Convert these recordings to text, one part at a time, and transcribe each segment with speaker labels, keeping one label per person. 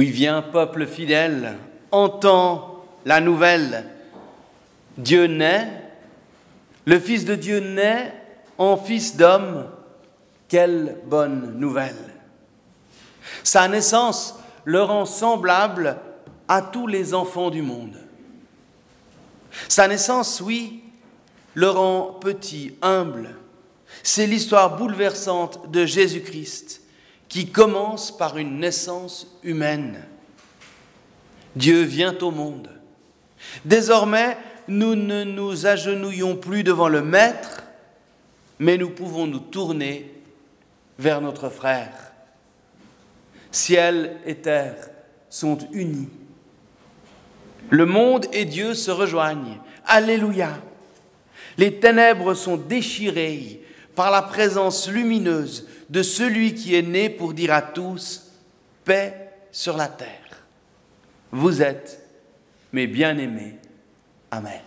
Speaker 1: Oui, viens, peuple fidèle, entends la nouvelle. Dieu naît, le Fils de Dieu naît en Fils d'homme. Quelle bonne nouvelle. Sa naissance le rend semblable à tous les enfants du monde. Sa naissance, oui, le rend petit, humble. C'est l'histoire bouleversante de Jésus-Christ qui commence par une naissance humaine. Dieu vient au monde. Désormais, nous ne nous agenouillons plus devant le Maître, mais nous pouvons nous tourner vers notre frère. Ciel et terre sont unis. Le monde et Dieu se rejoignent. Alléluia. Les ténèbres sont déchirées par la présence lumineuse de celui qui est né pour dire à tous, paix sur la terre. Vous êtes mes bien-aimés. Amen.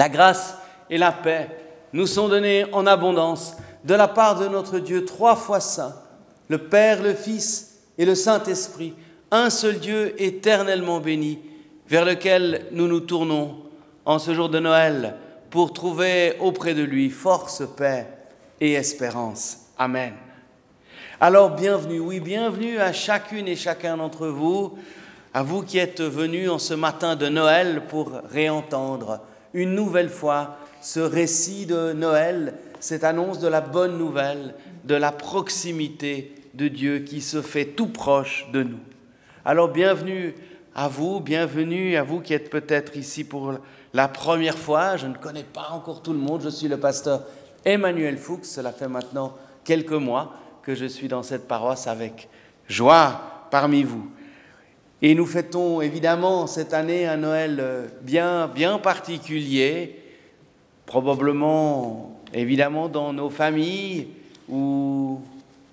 Speaker 1: La grâce et la paix nous sont données en abondance de la part de notre Dieu trois fois saint, le Père, le Fils et le Saint-Esprit, un seul Dieu éternellement béni, vers lequel nous nous tournons en ce jour de Noël pour trouver auprès de lui force, paix et espérance. Amen. Alors bienvenue, oui, bienvenue à chacune et chacun d'entre vous, à vous qui êtes venus en ce matin de Noël pour réentendre une nouvelle fois ce récit de Noël, cette annonce de la bonne nouvelle, de la proximité de Dieu qui se fait tout proche de nous. Alors bienvenue à vous, bienvenue à vous qui êtes peut-être ici pour la première fois. Je ne connais pas encore tout le monde, je suis le pasteur Emmanuel Fuchs, cela fait maintenant quelques mois que je suis dans cette paroisse avec joie parmi vous. Et nous fêtons évidemment cette année un Noël euh, bien, bien particulier, probablement évidemment dans nos familles ou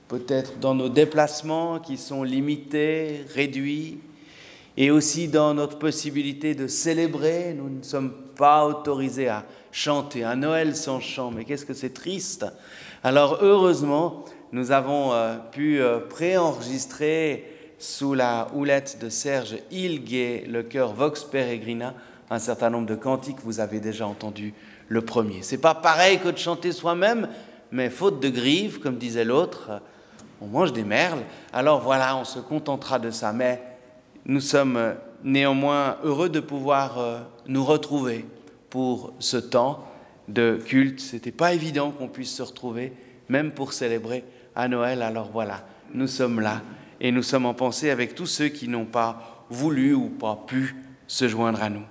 Speaker 1: peut-être dans nos déplacements qui sont limités, réduits, et aussi dans notre possibilité de célébrer. Nous ne sommes pas autorisés à chanter un Noël sans chant, mais qu'est-ce que c'est triste. Alors heureusement, nous avons euh, pu euh, préenregistrer sous la houlette de Serge Hilguet, le chœur Vox Peregrina, un certain nombre de cantiques, vous avez déjà entendu le premier. C'est pas pareil que de chanter soi-même, mais faute de grives, comme disait l'autre, on mange des merles, alors voilà, on se contentera de ça. Mais nous sommes néanmoins heureux de pouvoir euh, nous retrouver pour ce temps de culte. C'était pas évident qu'on puisse se retrouver, même pour célébrer à Noël. Alors voilà, nous sommes là et nous sommes en pensée avec tous ceux qui n'ont pas voulu ou pas pu se joindre à nous.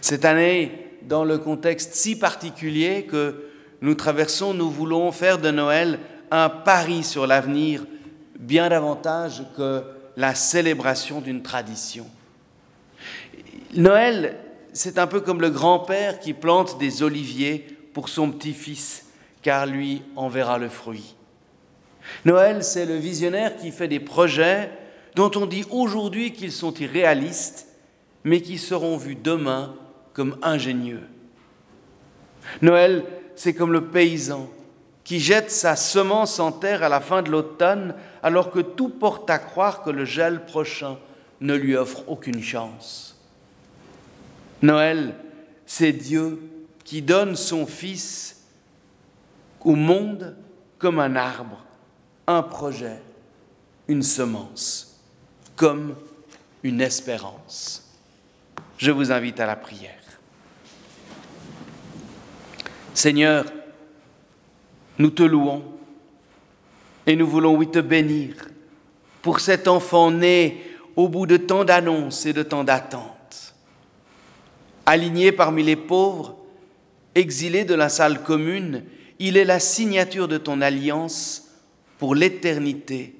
Speaker 1: Cette année, dans le contexte si particulier que nous traversons, nous voulons faire de Noël un pari sur l'avenir bien davantage que la célébration d'une tradition. Noël, c'est un peu comme le grand-père qui plante des oliviers pour son petit-fils, car lui en verra le fruit. Noël, c'est le visionnaire qui fait des projets dont on dit aujourd'hui qu'ils sont irréalistes, mais qui seront vus demain comme ingénieux. Noël, c'est comme le paysan qui jette sa semence en terre à la fin de l'automne alors que tout porte à croire que le gel prochain ne lui offre aucune chance. Noël, c'est Dieu qui donne son Fils au monde comme un arbre, un projet, une semence, comme une espérance. Je vous invite à la prière. Seigneur, nous te louons et nous voulons, oui, te bénir pour cet enfant né au bout de tant d'annonces et de tant d'attentes. Aligné parmi les pauvres, exilé de la salle commune, il est la signature de ton alliance pour l'éternité.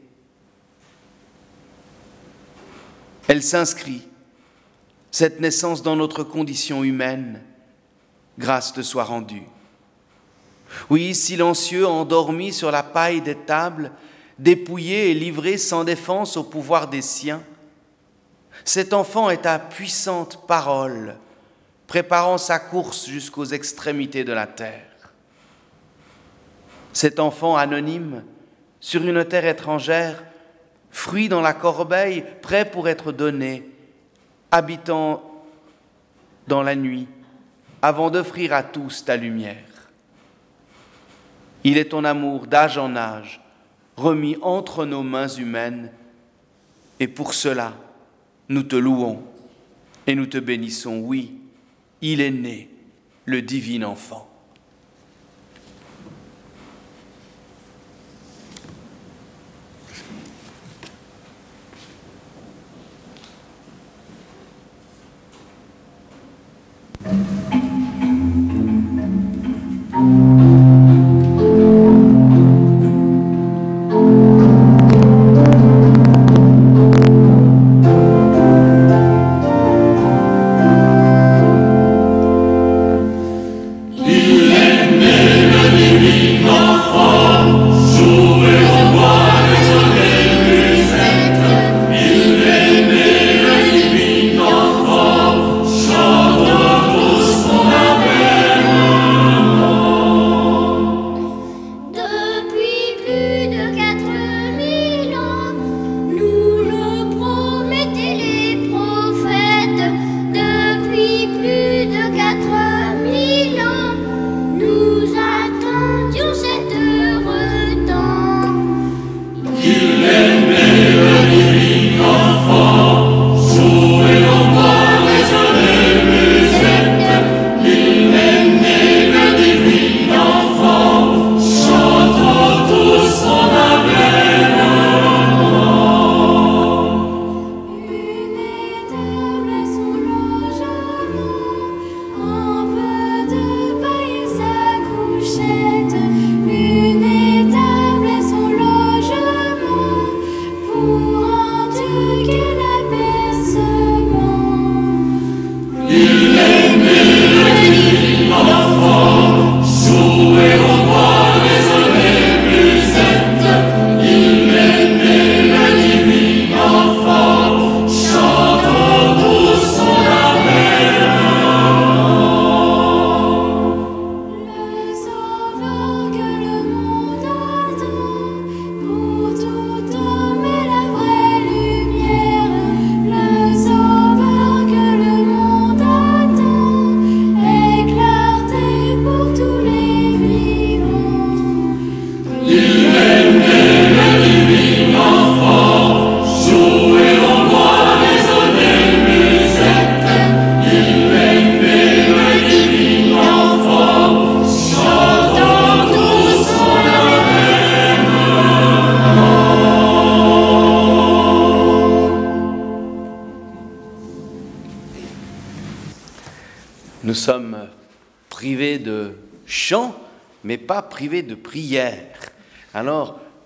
Speaker 1: Elle s'inscrit, cette naissance dans notre condition humaine. Grâce te soit rendue. Oui, silencieux, endormi sur la paille des tables, dépouillé et livré sans défense au pouvoir des siens, cet enfant est ta puissante parole, préparant sa course jusqu'aux extrémités de la terre. Cet enfant anonyme, sur une terre étrangère, fruit dans la corbeille, prêt pour être donné, habitant dans la nuit, avant d'offrir à tous ta lumière. Il est ton amour d'âge en âge, remis entre nos mains humaines, et pour cela, nous te louons et nous te bénissons. Oui, il est né, le divin enfant.
Speaker 2: Il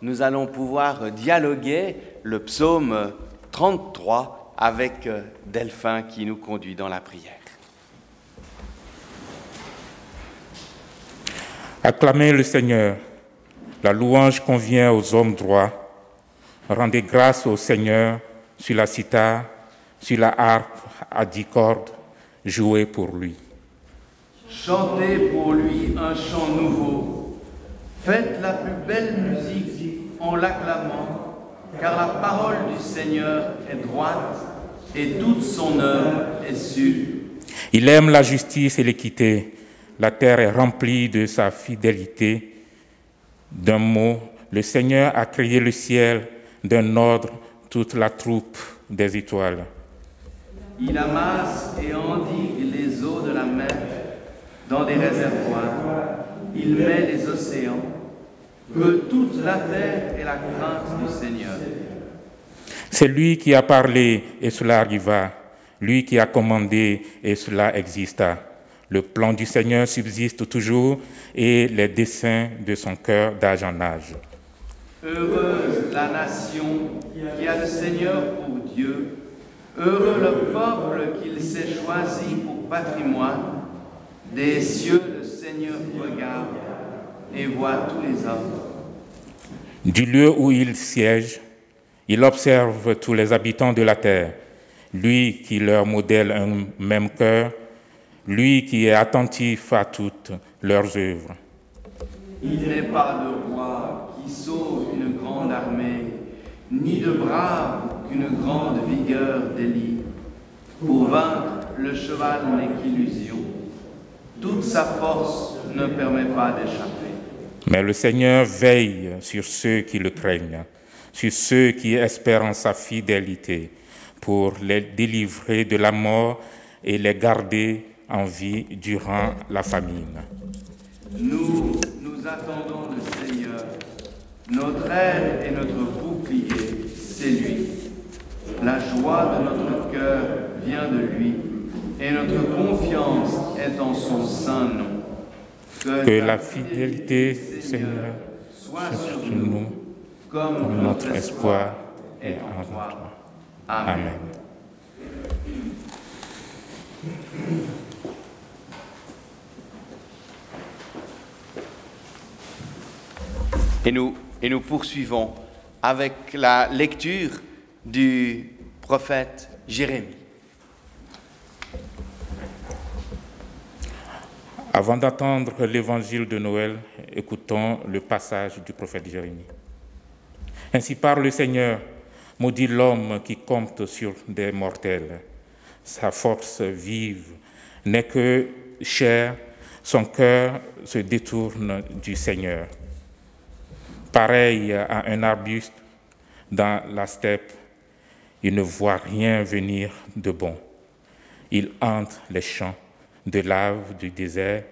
Speaker 1: nous allons pouvoir dialoguer le psaume 33 avec Delphin qui nous conduit dans la prière.
Speaker 2: Acclamez le Seigneur. La louange convient aux hommes droits. Rendez grâce au Seigneur sur la cithare, sur la harpe à dix cordes, jouez pour lui.
Speaker 1: Chantez pour lui un chant nouveau. Faites la plus belle musique en l'acclamant, car la parole du Seigneur est droite et toute son œuvre est sûre.
Speaker 2: Il aime la justice et l'équité. La terre est remplie de sa fidélité. D'un mot, le Seigneur a créé le ciel, d'un ordre toute la troupe des étoiles.
Speaker 1: Il amasse et endigue les eaux de la mer dans des réservoirs. Il met les océans. Que toute la terre ait la crainte du Seigneur.
Speaker 2: C'est lui qui a parlé et cela arriva. Lui qui a commandé et cela exista. Le plan du Seigneur subsiste toujours et les desseins de son cœur d'âge en âge.
Speaker 1: Heureuse la nation qui a le Seigneur pour Dieu. Heureux le peuple qu'il s'est choisi pour patrimoine. Des cieux, le Seigneur regarde et voit tous les hommes.
Speaker 2: Du lieu où il siège, il observe tous les habitants de la terre. Lui qui leur modèle un même cœur, lui qui est attentif à toutes leurs œuvres.
Speaker 1: Il n'est pas de roi qui sauve une grande armée, ni de brave qu'une grande vigueur délie. Pour vaincre, le cheval n'est qu'illusion. Toute sa force ne permet pas d'échapper.
Speaker 2: Mais le Seigneur veille sur ceux qui le craignent, sur ceux qui espèrent en sa fidélité, pour les délivrer de la mort et les garder en vie durant la famine.
Speaker 1: Nous, nous attendons le Seigneur. Notre aide et notre bouclier, c'est lui. La joie de notre cœur vient de lui et notre confiance est en son saint nom.
Speaker 2: Que la fidélité, Seigneur, soit sur nous, comme notre espoir est en toi. Amen.
Speaker 1: Et nous, et nous poursuivons avec la lecture du prophète Jérémie.
Speaker 2: Avant d'attendre l'évangile de Noël, écoutons le passage du prophète Jérémie. Ainsi parle le Seigneur, maudit l'homme qui compte sur des mortels. Sa force vive n'est que chair, son cœur se détourne du Seigneur. Pareil à un arbuste dans la steppe, il ne voit rien venir de bon. Il hante les champs de lave du désert,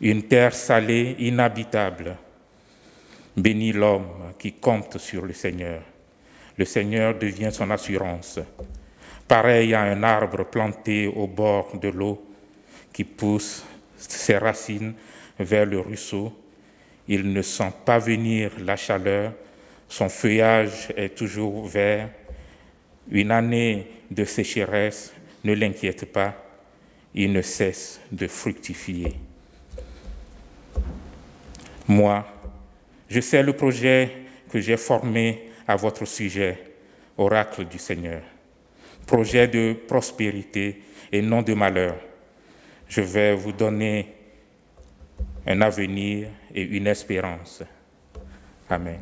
Speaker 2: une terre salée, inhabitable. Bénis l'homme qui compte sur le Seigneur. Le Seigneur devient son assurance. Pareil à un arbre planté au bord de l'eau qui pousse ses racines vers le ruisseau. Il ne sent pas venir la chaleur, son feuillage est toujours vert. Une année de sécheresse ne l'inquiète pas il ne cesse de fructifier. Moi, je sais le projet que j'ai formé à votre sujet, oracle du Seigneur, projet de prospérité et non de malheur. Je vais vous donner un avenir et une espérance. Amen.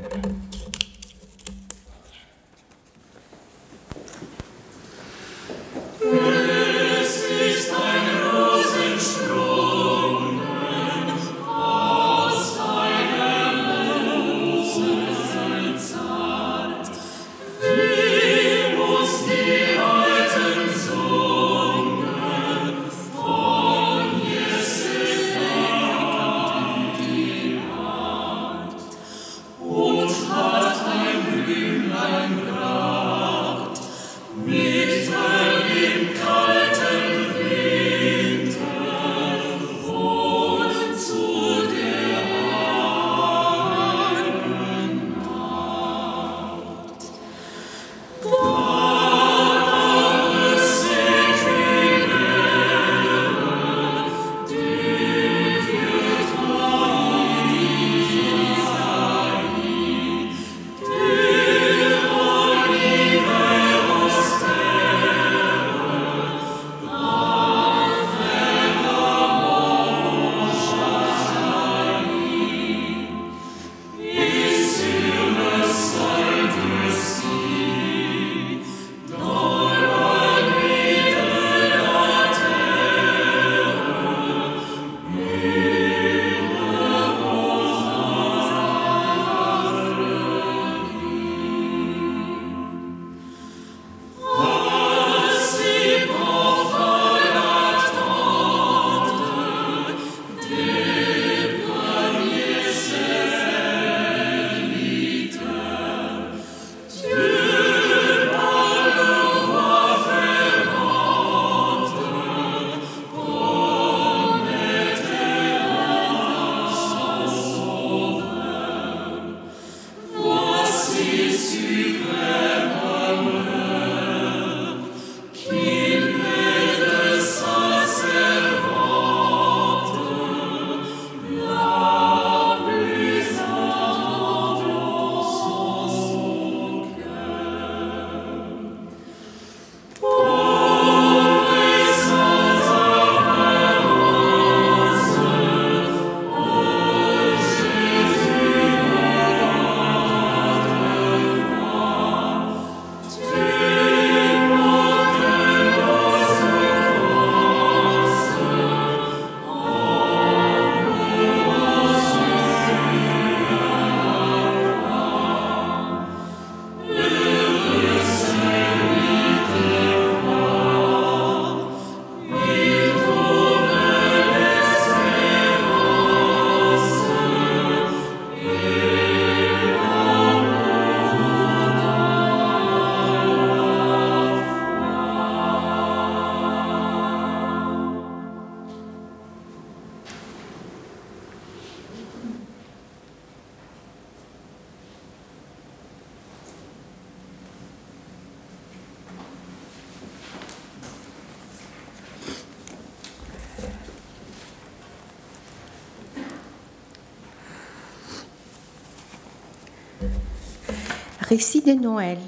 Speaker 3: Récit de Noël.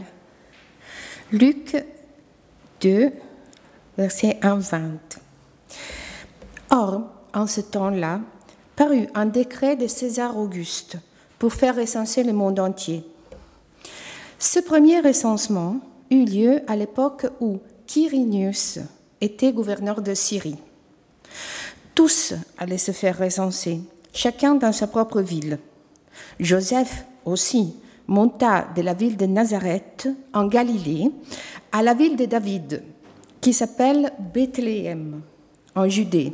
Speaker 3: Luc 2, verset 1-20. Or, en ce temps-là, parut un décret de César Auguste pour faire recenser le monde entier. Ce premier recensement eut lieu à l'époque où Quirinius était gouverneur de Syrie. Tous allaient se faire recenser, chacun dans sa propre ville. Joseph aussi monta de la ville de Nazareth en Galilée à la ville de David, qui s'appelle Bethléem, en Judée,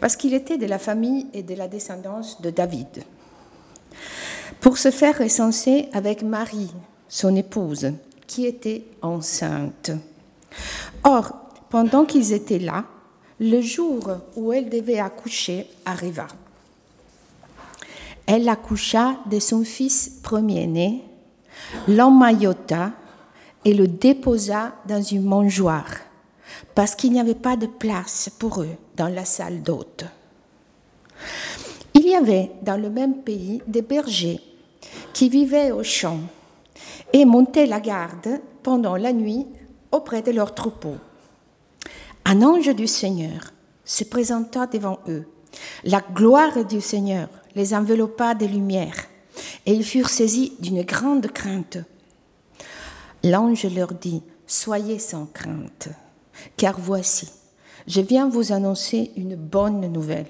Speaker 3: parce qu'il était de la famille et de la descendance de David. Pour se faire recenser avec Marie, son épouse, qui était enceinte. Or, pendant qu'ils étaient là, le jour où elle devait accoucher arriva. Elle accoucha de son fils premier-né, l'emmaillota et le déposa dans une mangeoire, parce qu'il n'y avait pas de place pour eux dans la salle d'hôtes. Il y avait dans le même pays des bergers qui vivaient au champ et montaient la garde pendant la nuit auprès de leurs troupeaux. Un ange du Seigneur se présenta devant eux. La gloire du Seigneur les enveloppa de lumière et ils furent saisis d'une grande crainte. L'ange leur dit, Soyez sans crainte, car voici, je viens vous annoncer une bonne nouvelle,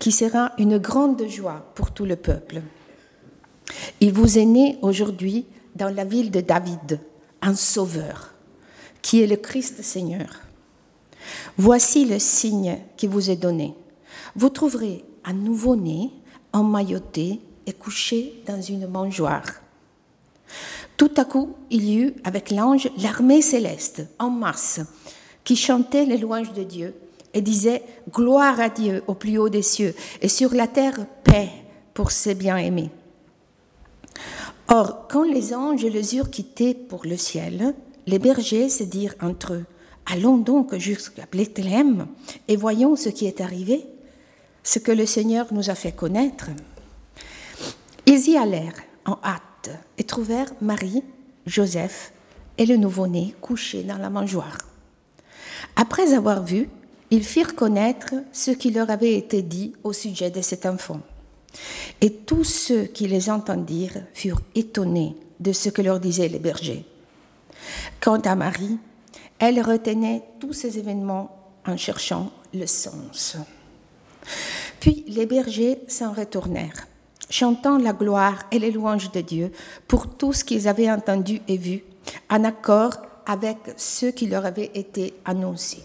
Speaker 3: qui sera une grande joie pour tout le peuple. Il vous est né aujourd'hui dans la ville de David un sauveur, qui est le Christ Seigneur. Voici le signe qui vous est donné. Vous trouverez un nouveau-né emmailloté et couché dans une mangeoire. Tout à coup, il y eut avec l'ange l'armée céleste en masse qui chantait les louanges de Dieu et disait Gloire à Dieu au plus haut des cieux et sur la terre paix pour ses bien-aimés. Or, quand les anges les eurent quittés pour le ciel, les bergers se dirent entre eux Allons donc jusqu'à Bethléem et voyons ce qui est arrivé, ce que le Seigneur nous a fait connaître. Ils y allèrent en hâte et trouvèrent Marie, Joseph et le nouveau-né couchés dans la mangeoire. Après avoir vu, ils firent connaître ce qui leur avait été dit au sujet de cet enfant. Et tous ceux qui les entendirent furent étonnés de ce que leur disaient les bergers. Quant à Marie, elle retenait tous ces événements en cherchant le sens. Puis les bergers s'en retournèrent, chantant la gloire et les louanges de Dieu pour tout ce qu'ils avaient entendu et vu, en accord avec ce qui leur avait été annoncé.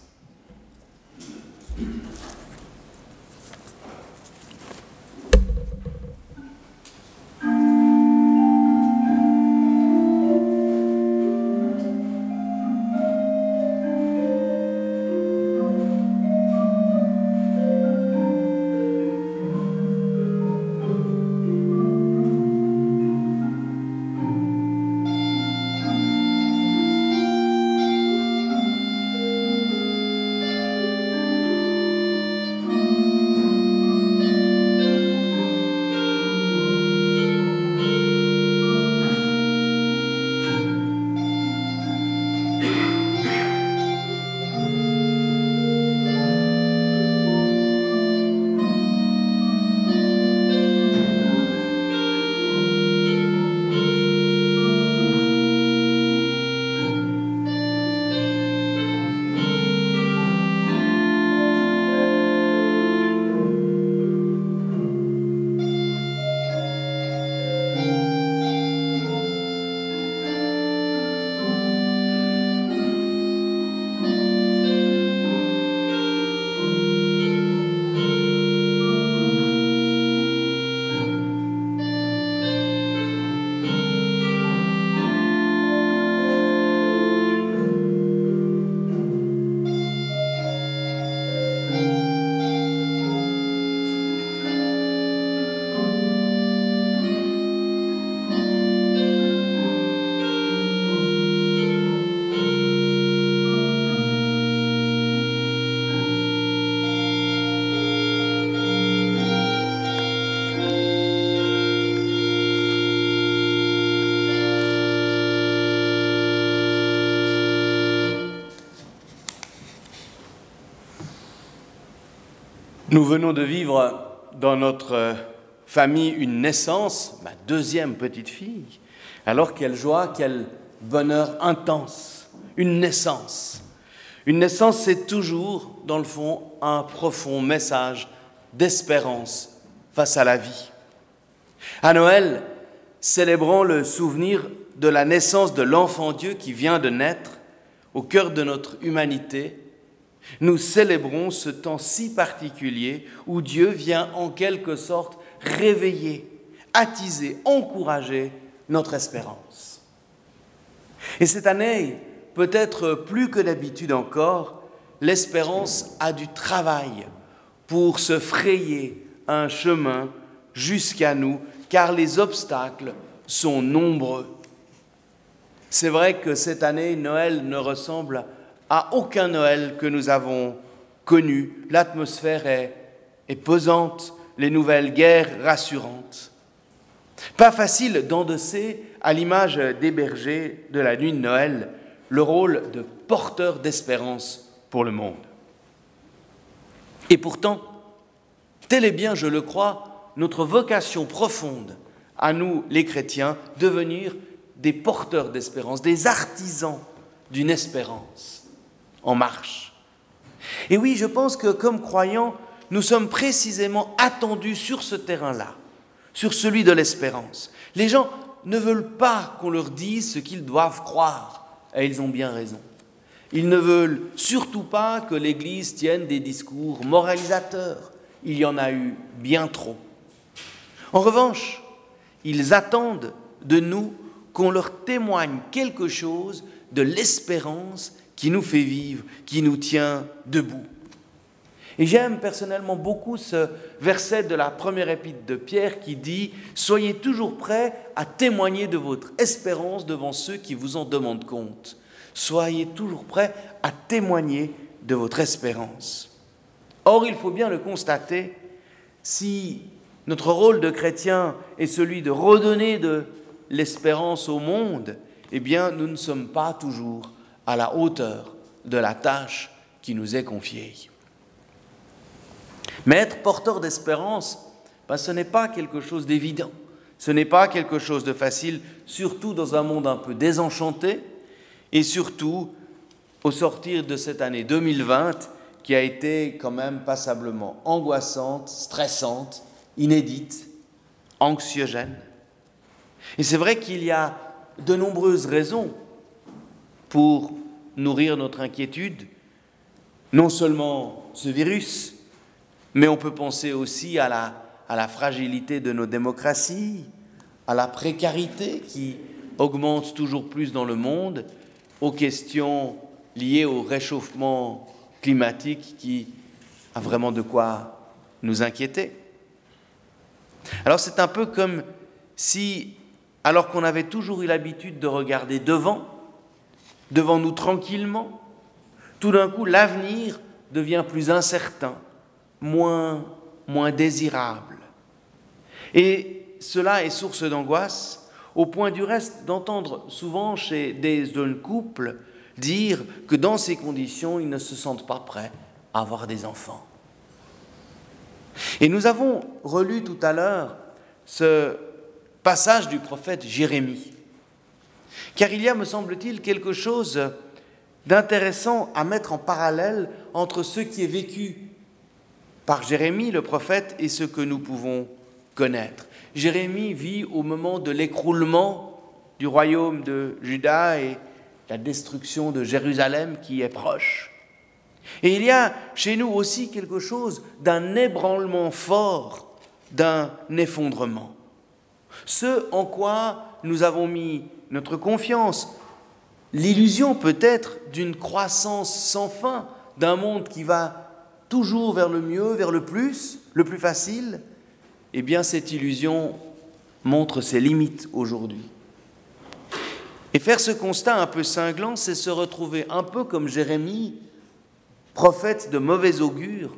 Speaker 1: Nous venons de vivre dans notre famille une naissance, ma deuxième petite fille. Alors quelle joie, quel bonheur intense, une naissance. Une naissance, c'est toujours, dans le fond, un profond message d'espérance face à la vie. À Noël, célébrons le souvenir de la naissance de l'enfant Dieu qui vient de naître au cœur de notre humanité. Nous célébrons ce temps si particulier où Dieu vient en quelque sorte réveiller, attiser, encourager notre espérance. Et cette année, peut-être plus que d'habitude encore, l'espérance a du travail pour se frayer un chemin jusqu'à nous, car les obstacles sont nombreux. C'est vrai que cette année, Noël ne ressemble à aucun Noël que nous avons connu. L'atmosphère est, pesante, les nouvelles guerres rassurantes. Pas facile d'endosser, à l'image des bergers de la nuit de Noël, le rôle de porteur d'espérance pour le monde. Et pourtant, telle est bien, je le crois, notre vocation profonde à nous, les chrétiens, devenir des porteurs d'espérance, des artisans d'une espérance en marche. Et oui, je pense que comme croyants, nous sommes précisément attendus sur ce terrain-là, sur celui de l'espérance. Les gens ne veulent pas qu'on leur dise ce qu'ils doivent croire, et ils ont bien raison. Ils ne veulent surtout pas que l'Église tienne des discours moralisateurs. Il y en a eu bien trop. En revanche, ils attendent de nous qu'on leur témoigne quelque chose de l'espérance qui nous fait vivre, qui nous tient debout. Et j'aime personnellement beaucoup ce verset de la première épître de Pierre qui dit Soyez toujours prêts à témoigner de votre espérance devant ceux qui vous en demandent compte. Soyez toujours prêts à témoigner de votre espérance. Or, il faut bien le constater, si notre rôle de chrétien est celui de redonner de l'espérance au monde, eh bien, nous ne sommes pas toujours à la hauteur de la tâche qui nous est confiée. Mais être porteur d'espérance, ben, ce n'est pas quelque chose d'évident, ce n'est pas quelque chose de facile, surtout dans un monde un peu désenchanté, et surtout au sortir de cette année 2020 qui a été quand même passablement angoissante, stressante, inédite, anxiogène. Et c'est vrai qu'il y a de nombreuses raisons pour nourrir notre inquiétude, non seulement ce virus, mais on peut penser aussi à la, à la fragilité de nos démocraties, à la précarité qui augmente toujours plus dans le monde, aux questions liées au réchauffement climatique qui a vraiment de quoi nous inquiéter. Alors c'est un peu comme si, alors qu'on avait toujours eu l'habitude de regarder devant, devant nous tranquillement, tout d'un coup l'avenir devient plus incertain, moins, moins désirable. Et cela est source d'angoisse, au point du reste d'entendre souvent chez des jeunes couples dire que dans ces conditions, ils ne se sentent pas prêts à avoir des enfants. Et nous avons relu tout à l'heure ce passage du prophète Jérémie, car il y a, me semble-t-il, quelque chose d'intéressant à mettre en parallèle entre ce qui est vécu par Jérémie le prophète et ce que nous pouvons connaître. Jérémie vit au moment de l'écroulement du royaume de Juda et la destruction de Jérusalem qui est proche. Et il y a chez nous aussi quelque chose d'un ébranlement fort, d'un effondrement. Ce en quoi nous avons mis notre confiance, l'illusion peut-être d'une croissance sans fin, d'un monde qui va toujours vers le mieux, vers le plus, le plus facile, eh bien cette illusion montre ses limites aujourd'hui. Et faire ce constat un peu cinglant, c'est se retrouver un peu comme Jérémie, prophète de mauvais augure,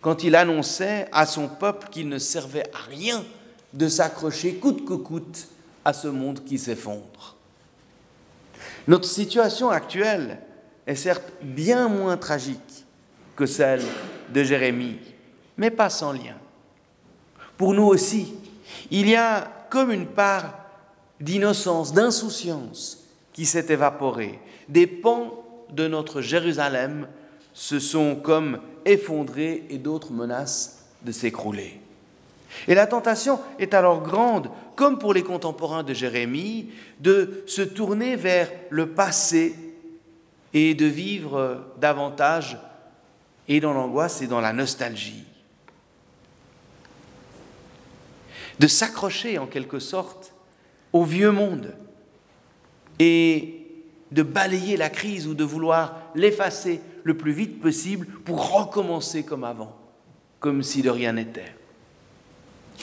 Speaker 1: quand il annonçait à son peuple qu'il ne servait à rien de s'accrocher coûte que coûte à ce monde qui s'effondre. Notre situation actuelle est certes bien moins tragique que celle de Jérémie. mais pas sans lien. Pour nous aussi, il y a comme une part d'innocence, d'insouciance qui s'est évaporée. Des pans de notre Jérusalem se sont comme effondrés et d'autres menacent de s'écrouler. Et la tentation est alors grande, comme pour les contemporains de Jérémie, de se tourner vers le passé et de vivre davantage et dans l'angoisse et dans la nostalgie. De s'accrocher en quelque sorte au vieux monde et de balayer la crise ou de vouloir l'effacer le plus vite possible pour recommencer comme avant, comme si de rien n'était,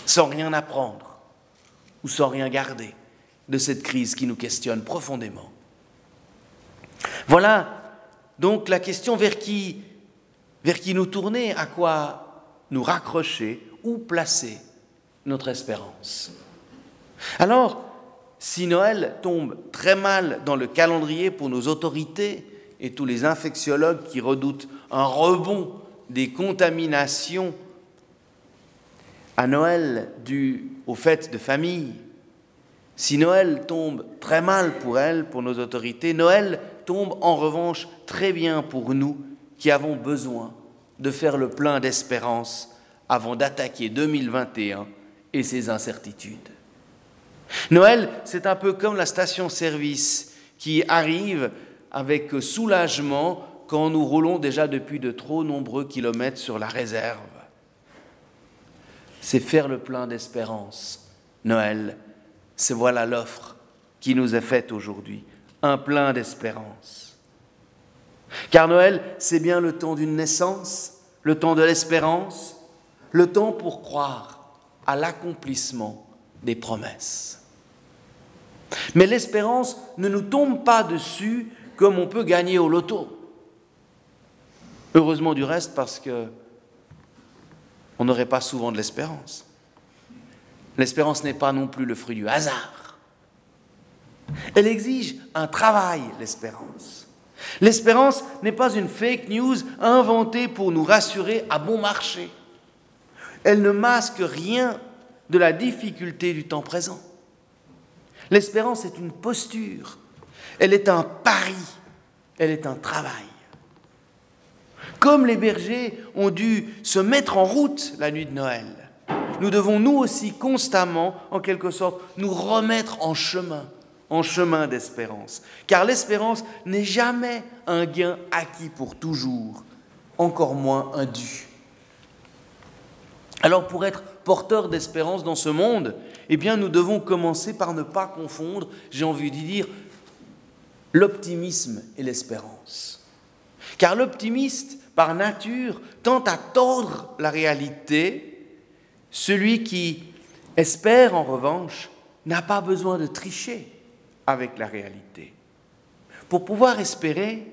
Speaker 1: sans rien apprendre ou sans rien garder de cette crise qui nous questionne profondément. Voilà donc la question vers qui, nous tourner, à quoi nous raccrocher, ou placer notre espérance. Alors, si Noël tombe très mal dans le calendrier pour nos autorités et tous les infectiologues qui redoutent un rebond des contaminations à Noël dû aux fêtes de famille, si Noël tombe très mal pour elles, pour nos autorités, Noël tombe en revanche très bien pour nous qui avons besoin de faire le plein d'espérance avant d'attaquer 2021 et ses incertitudes. Noël, c'est un peu comme la station-service qui arrive avec soulagement quand nous roulons déjà depuis de trop nombreux kilomètres sur la réserve. C'est faire le plein d'espérance. Noël, c'est voilà l'offre qui nous est faite aujourd'hui, un plein d'espérance. Car Noël, c'est bien le temps d'une naissance, le temps de l'espérance, le temps pour croire à l'accomplissement des promesses. Mais l'espérance ne nous tombe pas dessus comme on peut gagner au loto. Heureusement du reste parce que on n'aurait pas souvent de l'espérance. L'espérance n'est pas non plus le fruit du hasard. Elle exige un travail, l'espérance. L'espérance n'est pas une fake news inventée pour nous rassurer à bon marché. Elle ne masque rien de la difficulté du temps présent. L'espérance est une posture, elle est un pari, elle est un travail. Comme les bergers ont dû se mettre en route la nuit de Noël, nous devons nous aussi constamment, en quelque sorte, nous remettre en chemin, en chemin d'espérance. Car l'espérance n'est jamais un gain acquis pour toujours, encore moins un dû. Alors pour être porteur d'espérance dans ce monde, eh bien nous devons commencer par ne pas confondre, j'ai envie de dire, l'optimisme et l'espérance. Car l'optimiste, par nature, tente à tordre la réalité celui qui espère, en revanche, n'a pas besoin de tricher avec la réalité. Pour pouvoir espérer,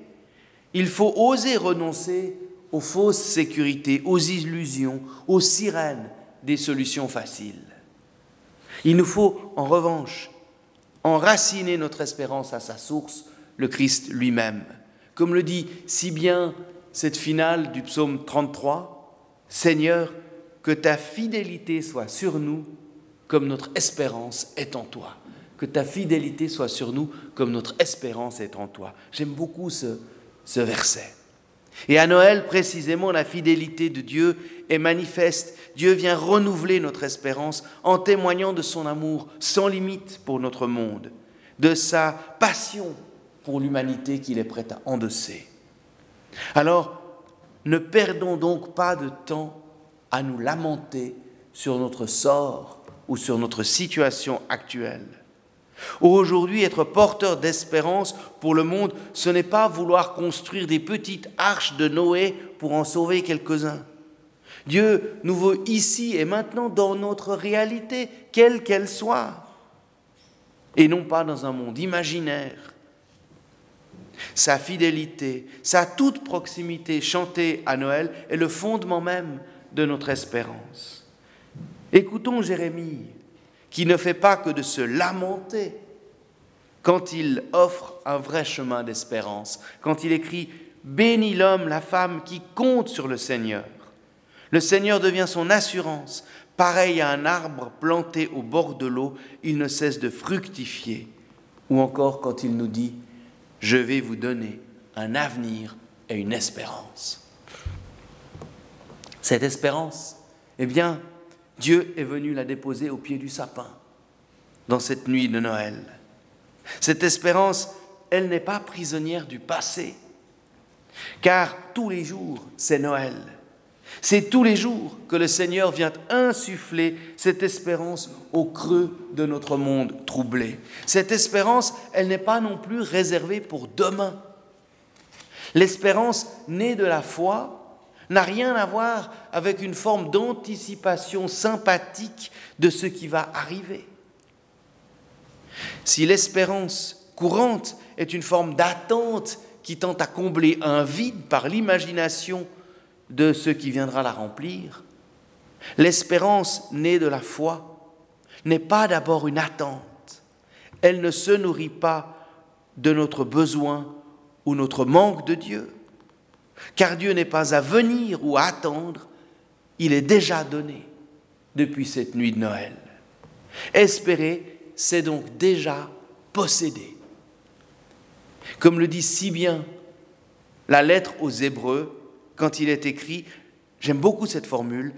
Speaker 1: il faut oser renoncer aux fausses sécurités, aux illusions, aux sirènes des solutions faciles. Il nous faut, en revanche, enraciner notre espérance à sa source, le Christ lui-même. Comme le dit si bien cette finale du psaume 33, Seigneur, que ta fidélité soit sur nous comme notre espérance est en toi. Que ta fidélité soit sur nous comme notre espérance est en toi. J'aime beaucoup ce, ce verset. Et à Noël, précisément, la fidélité de Dieu est manifeste. Dieu vient renouveler notre espérance en témoignant de son amour sans limite pour notre monde, de sa passion pour l'humanité qu'il est prêt à endosser. Alors, ne perdons donc pas de temps à nous lamenter sur notre sort ou sur notre situation actuelle. Aujourd'hui, être porteur d'espérance pour le monde, ce n'est pas vouloir construire des petites arches de Noé pour en sauver quelques-uns. Dieu nous veut ici et maintenant dans notre réalité, quelle qu'elle soit, et non pas dans un monde imaginaire. Sa fidélité, sa toute proximité chantée à Noël est le fondement même de notre espérance. Écoutons Jérémie, qui ne fait pas que de se lamenter quand il offre un vrai chemin d'espérance, quand il écrit Bénis l'homme, la femme qui compte sur le Seigneur, Le Seigneur devient son assurance. Pareil à un arbre planté au bord de l'eau, il ne cesse de fructifier. Ou encore quand il nous dit, je vais vous donner un avenir et une espérance. Cette espérance, eh bien, Dieu est venu la déposer au pied du sapin dans cette nuit de Noël. Cette espérance, elle n'est pas prisonnière du passé, car tous les jours, c'est Noël. C'est tous les jours que le Seigneur vient insuffler cette espérance au creux de notre monde troublé. Cette espérance, elle n'est pas non plus réservée pour demain. L'espérance née de la foi n'a rien à voir avec une forme d'anticipation sympathique de ce qui va arriver. Si l'espérance courante est une forme d'attente qui tente à combler un vide par l'imagination de ce qui viendra la remplir, l'espérance née de la foi n'est pas d'abord une attente. Elle ne se nourrit pas de notre besoin ou notre manque de Dieu, car Dieu n'est pas à venir ou à attendre, il est déjà donné depuis cette nuit de Noël. Espérer, c'est donc déjà posséder. Comme le dit si bien la lettre aux Hébreux, quand il est écrit, j'aime beaucoup cette formule,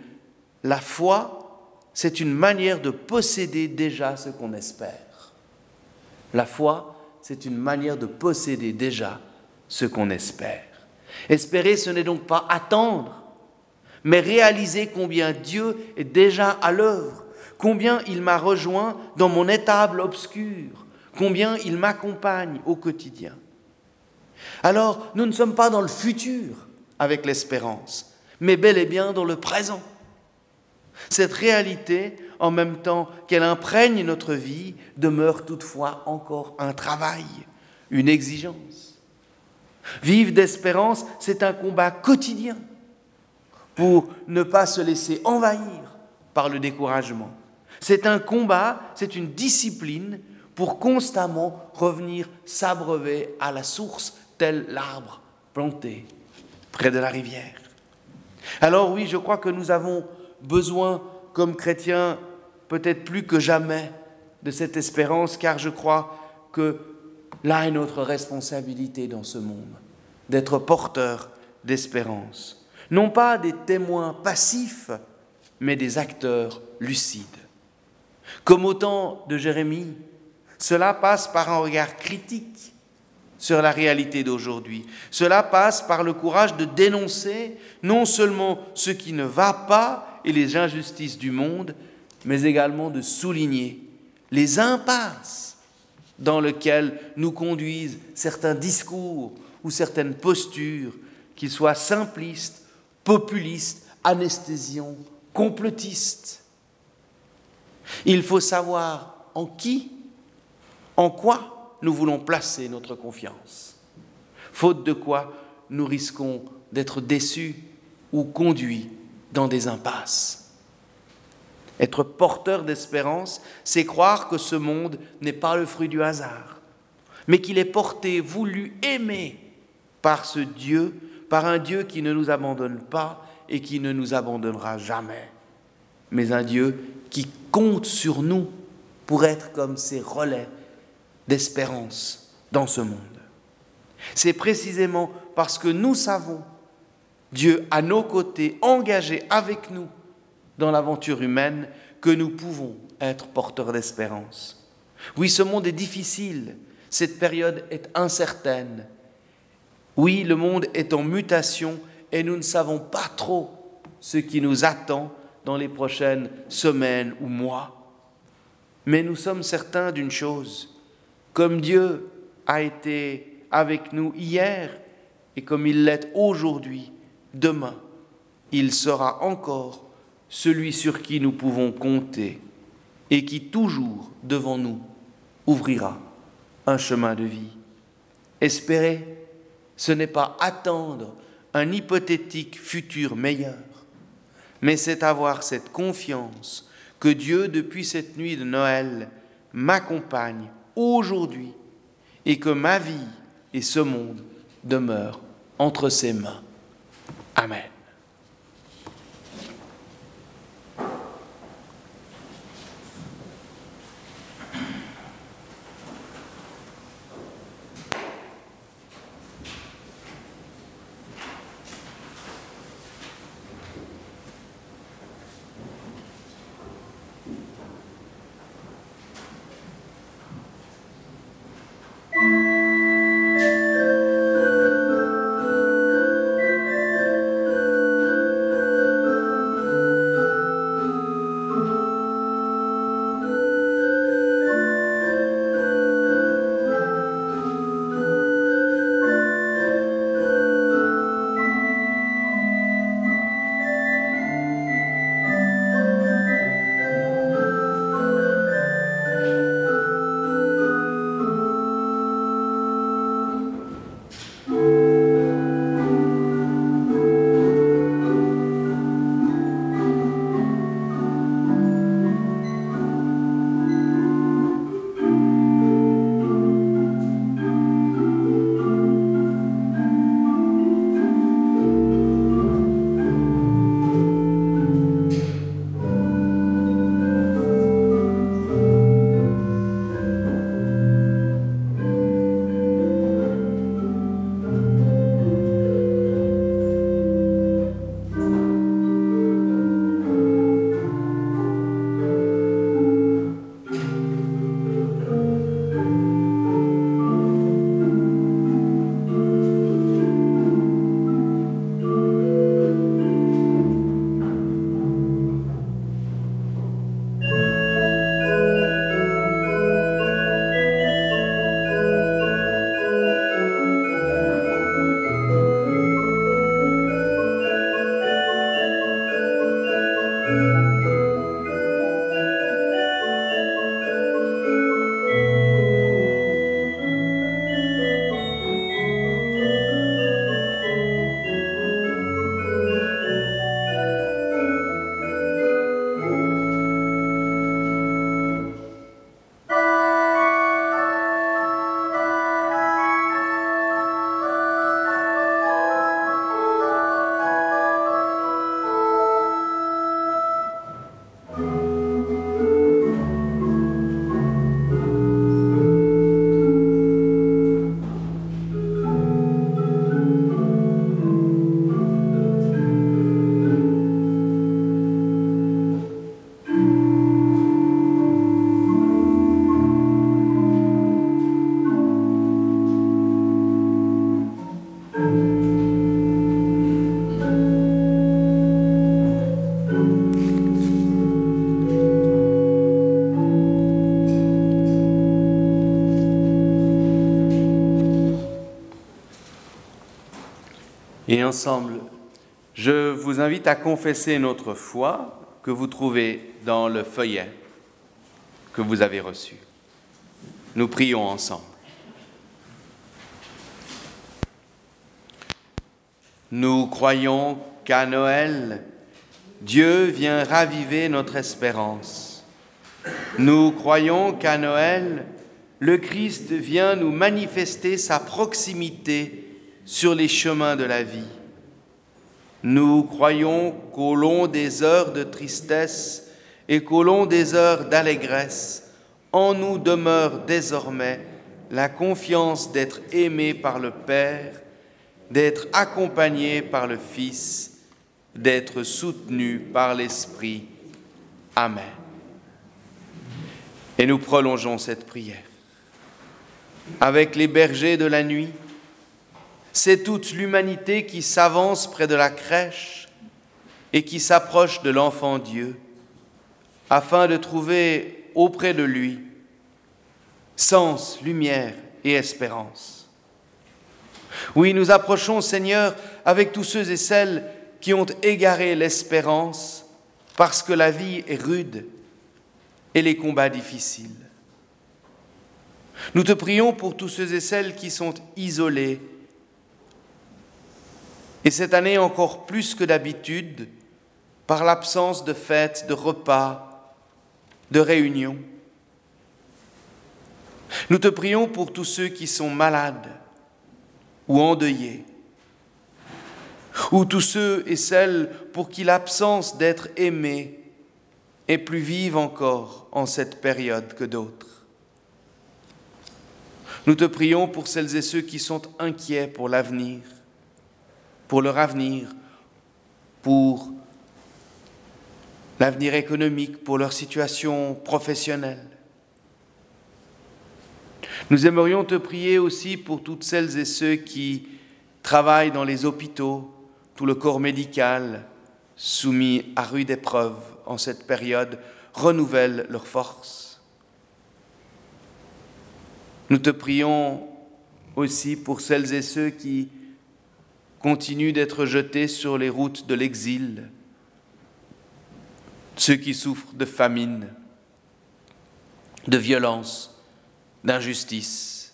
Speaker 1: la foi, c'est une manière de posséder déjà ce qu'on espère. La foi, c'est une manière de posséder déjà ce qu'on espère. Espérer, ce n'est donc pas attendre, mais réaliser combien Dieu est déjà à l'œuvre, combien il m'a rejoint dans mon étable obscure, combien il m'accompagne au quotidien. Alors, nous ne sommes pas dans le futur, avec l'espérance, mais bel et bien dans le présent. Cette réalité, en même temps qu'elle imprègne notre vie, demeure toutefois encore un travail, une exigence. Vivre d'espérance, c'est un combat quotidien pour ne pas se laisser envahir par le découragement. C'est un combat, c'est une discipline pour constamment revenir s'abreuver à la source, tel l'arbre planté près de la rivière. Alors oui, je crois que nous avons besoin, comme chrétiens, peut-être plus que jamais, de cette espérance, car je crois que là est notre responsabilité dans ce monde, d'être porteurs d'espérance. Non pas des témoins passifs, mais des acteurs lucides. Comme au temps de Jérémie, cela passe par un regard critique sur la réalité d'aujourd'hui. Cela passe par le courage de dénoncer non seulement ce qui ne va pas et les injustices du monde, mais également de souligner les impasses dans lesquelles nous conduisent certains discours ou certaines postures, qu'ils soient simplistes, populistes, anesthésiants, complotistes. Il faut savoir en qui, en quoi nous voulons placer notre confiance. Faute de quoi, nous risquons d'être déçus ou conduits dans des impasses. Être porteur d'espérance, c'est croire que ce monde n'est pas le fruit du hasard, mais qu'il est porté, voulu, aimé par ce Dieu, par un Dieu qui ne nous abandonne pas et qui ne nous abandonnera jamais, mais un Dieu qui compte sur nous pour être comme ses relais d'espérance dans ce monde. C'est précisément parce que nous savons Dieu à nos côtés, engagé avec nous dans l'aventure humaine, que nous pouvons être porteurs d'espérance. Oui, ce monde est difficile, cette période est incertaine. Oui, le monde est en mutation et nous ne savons pas trop ce qui nous attend dans les prochaines semaines ou mois. Mais nous sommes certains d'une chose, comme Dieu a été avec nous hier et comme il l'est aujourd'hui, demain, il sera encore celui sur qui nous pouvons compter et qui toujours devant nous ouvrira un chemin de vie. Espérer, ce n'est pas attendre un hypothétique futur meilleur, mais c'est avoir cette confiance que Dieu, depuis cette nuit de Noël, m'accompagne aujourd'hui et que ma vie et ce monde demeurent entre ses mains. Amen. Ensemble, je vous invite à confesser notre foi que vous trouvez dans le feuillet que vous avez reçu. Nous prions ensemble. Nous croyons qu'à Noël, Dieu vient raviver notre espérance. Nous croyons qu'à Noël, le Christ vient nous manifester sa proximité sur les chemins de la vie. Nous croyons qu'au long des heures de tristesse et qu'au long des heures d'allégresse, en nous demeure désormais la confiance d'être aimé par le Père, d'être accompagné par le Fils, d'être soutenu par l'Esprit. Amen. Et nous prolongeons cette prière. Avec les bergers de la nuit, c'est toute l'humanité qui s'avance près de la crèche et qui s'approche de l'enfant Dieu, afin de trouver auprès de lui sens, lumière et espérance. Oui, nous approchons, Seigneur, avec tous ceux et celles qui ont égaré l'espérance parce que la vie est rude et les combats difficiles. Nous te prions pour tous ceux et celles qui sont isolés et cette année encore plus que d'habitude, par l'absence de fêtes, de repas, de réunions. Nous te prions pour tous ceux qui sont malades ou endeuillés, ou tous ceux et celles pour qui l'absence d'être aimé est plus vive encore en cette période que d'autres. Nous te prions pour celles et ceux qui sont inquiets pour l'avenir, pour leur avenir, pour l'avenir économique, pour leur situation professionnelle. Nous aimerions te prier aussi pour toutes celles et ceux qui travaillent dans les hôpitaux, tout le corps médical soumis à rude épreuve en cette période, renouvelle leurs forces. Nous te prions aussi pour celles et ceux qui continuent d'être jetés sur les routes de l'exil, ceux qui souffrent de famine, de violence, d'injustice.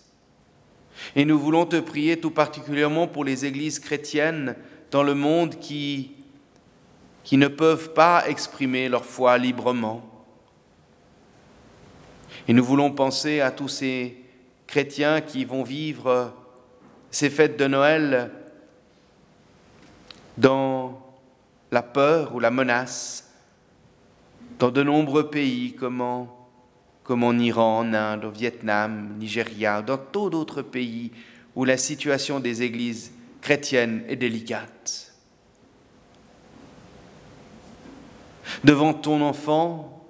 Speaker 1: Et nous voulons te prier tout particulièrement pour les églises chrétiennes dans le monde qui, qui ne peuvent pas exprimer leur foi librement. Et nous voulons penser à tous ces chrétiens qui vont vivre ces fêtes de Noël dans la peur ou la menace, dans de nombreux pays comme en, Iran, en Inde, au Vietnam, Nigeria, dans tant d'autres pays où la situation des églises chrétiennes est délicate. Devant ton enfant,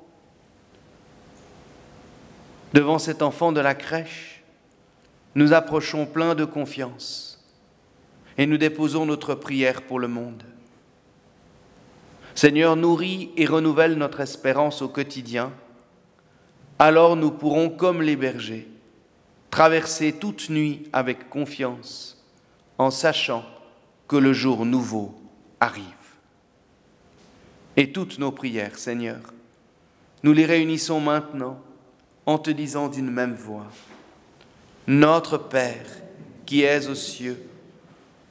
Speaker 1: devant cet enfant de la crèche, nous approchons plein de confiance et nous déposons notre prière pour le monde. Seigneur, nourris et renouvelle notre espérance au quotidien, alors nous pourrons, comme les bergers, traverser toute nuit avec confiance, en sachant que le jour nouveau arrive. et toutes nos prières, Seigneur. Nous les réunissons maintenant en te disant d'une même voix, Notre Père qui es aux cieux,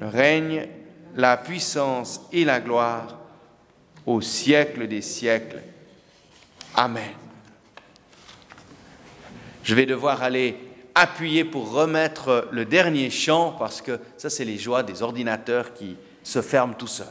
Speaker 1: règne, la puissance et la gloire au siècle des siècles. Amen. Je vais devoir aller appuyer pour remettre le dernier chant parce que ça, c'est les joies des ordinateurs qui se ferment tout seuls.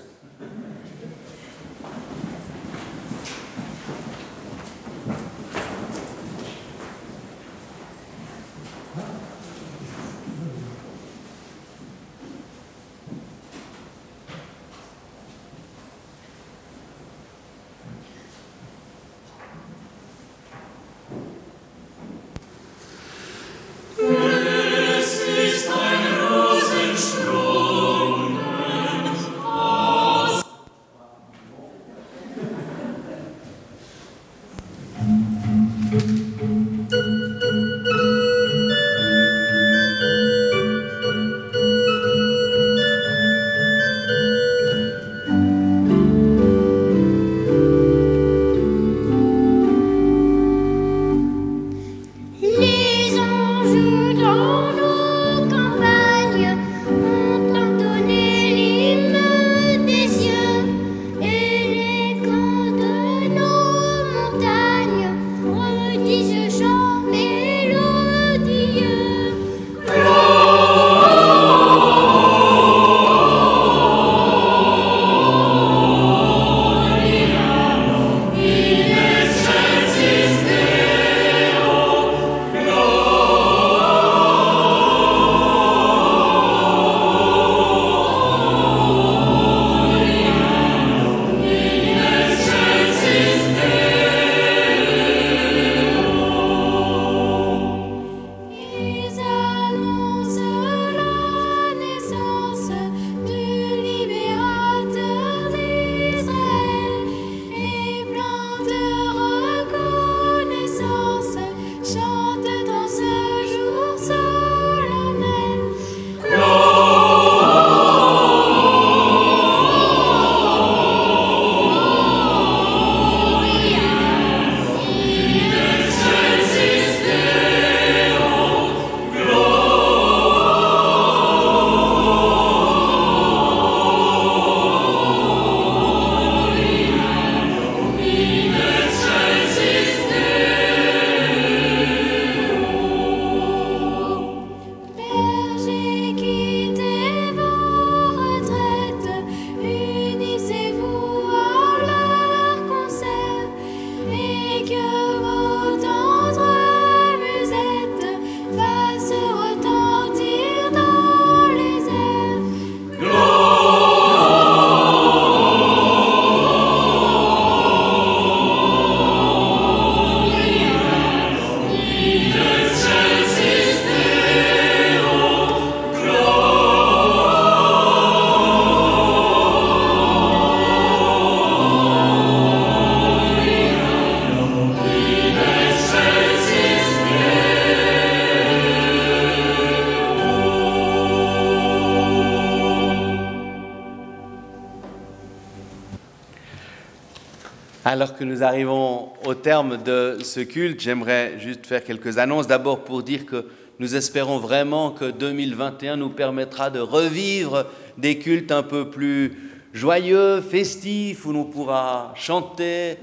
Speaker 1: Alors que nous arrivons au terme de ce culte, j'aimerais juste faire quelques annonces. D'abord pour dire que nous espérons vraiment que 2021 nous permettra de revivre des cultes un peu plus joyeux, festifs, où l'on pourra chanter,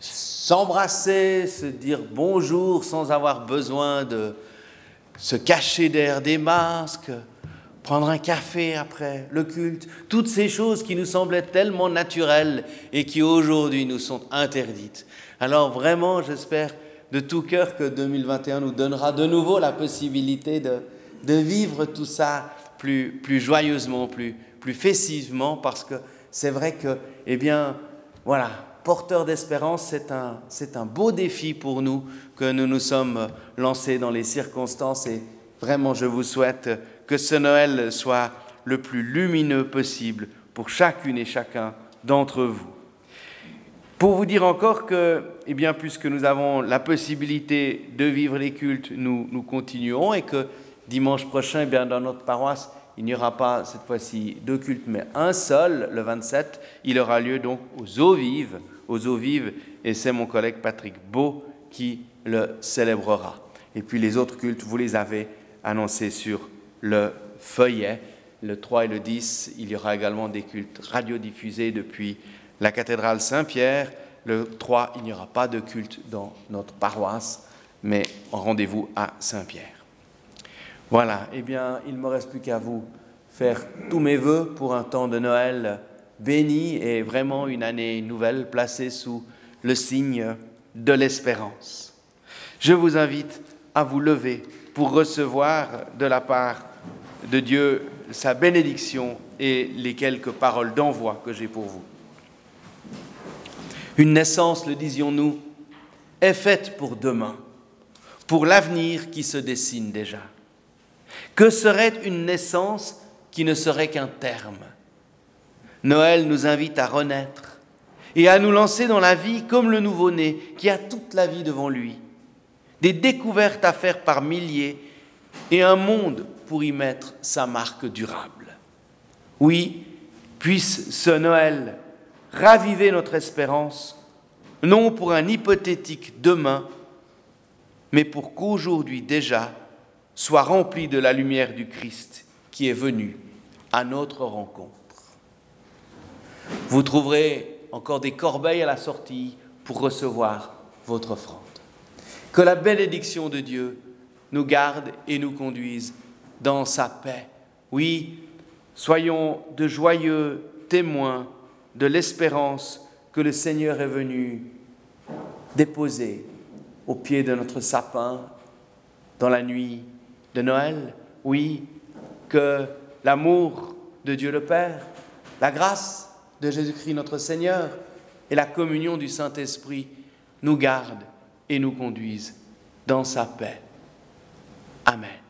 Speaker 1: s'embrasser, se dire bonjour sans avoir besoin de se cacher derrière des masques, prendre un café après le culte, toutes ces choses qui nous semblaient tellement naturelles et qui aujourd'hui nous sont interdites. Alors vraiment, j'espère de tout cœur que 2021 nous donnera de nouveau la possibilité de, de vivre tout ça plus, plus joyeusement, plus, plus festivement, parce que c'est vrai que, eh bien, voilà, porteur d'espérance, c'est un, c'est un beau défi pour nous que nous nous sommes lancés dans les circonstances et vraiment je vous souhaite que ce Noël soit le plus lumineux possible pour chacune et chacun d'entre vous. Pour vous dire encore que, eh bien, puisque nous avons la possibilité de vivre les cultes, nous, nous continuons et que dimanche prochain, eh bien, dans notre paroisse, il n'y aura pas cette fois-ci deux cultes, mais un seul, le 27. Il aura lieu donc aux eaux vives, aux eaux vives, et c'est mon collègue Patrick Beau qui le célébrera. Et puis les autres cultes, vous les avez annoncés sur le feuillet. Le 3 et le 10, il y aura également des cultes radiodiffusés depuis la cathédrale Saint-Pierre. Le 3, il n'y aura pas de culte dans notre paroisse, mais rendez-vous à Saint-Pierre. Voilà, eh bien, il ne me reste plus qu'à vous faire tous mes voeux pour un temps de Noël béni et vraiment une année nouvelle placée sous le signe de l'espérance. Je vous invite à vous lever pour recevoir de la part de Dieu sa bénédiction et les quelques paroles d'envoi que j'ai pour vous. Une naissance, le disions-nous, est faite pour demain, pour l'avenir qui se dessine déjà. Que serait une naissance qui ne serait qu'un terme? Noël nous invite à renaître et à nous lancer dans la vie comme le nouveau-né qui a toute la vie devant lui, des découvertes à faire par milliers et un monde pour y mettre sa marque durable. Oui, puisse ce Noël raviver notre espérance, non pour un hypothétique demain, mais pour qu'aujourd'hui déjà soit rempli de la lumière du Christ qui est venu à notre rencontre. Vous trouverez encore des corbeilles à la sortie pour recevoir votre offrande. Que la bénédiction de Dieu nous garde et nous conduise dans sa paix. Oui, soyons de joyeux témoins de l'espérance que le Seigneur est venu déposer au pied de notre sapin dans la nuit de Noël. Oui, que l'amour de Dieu le Père, la grâce de Jésus-Christ notre Seigneur et la communion du Saint-Esprit nous gardent et nous conduisent dans sa paix. Amen.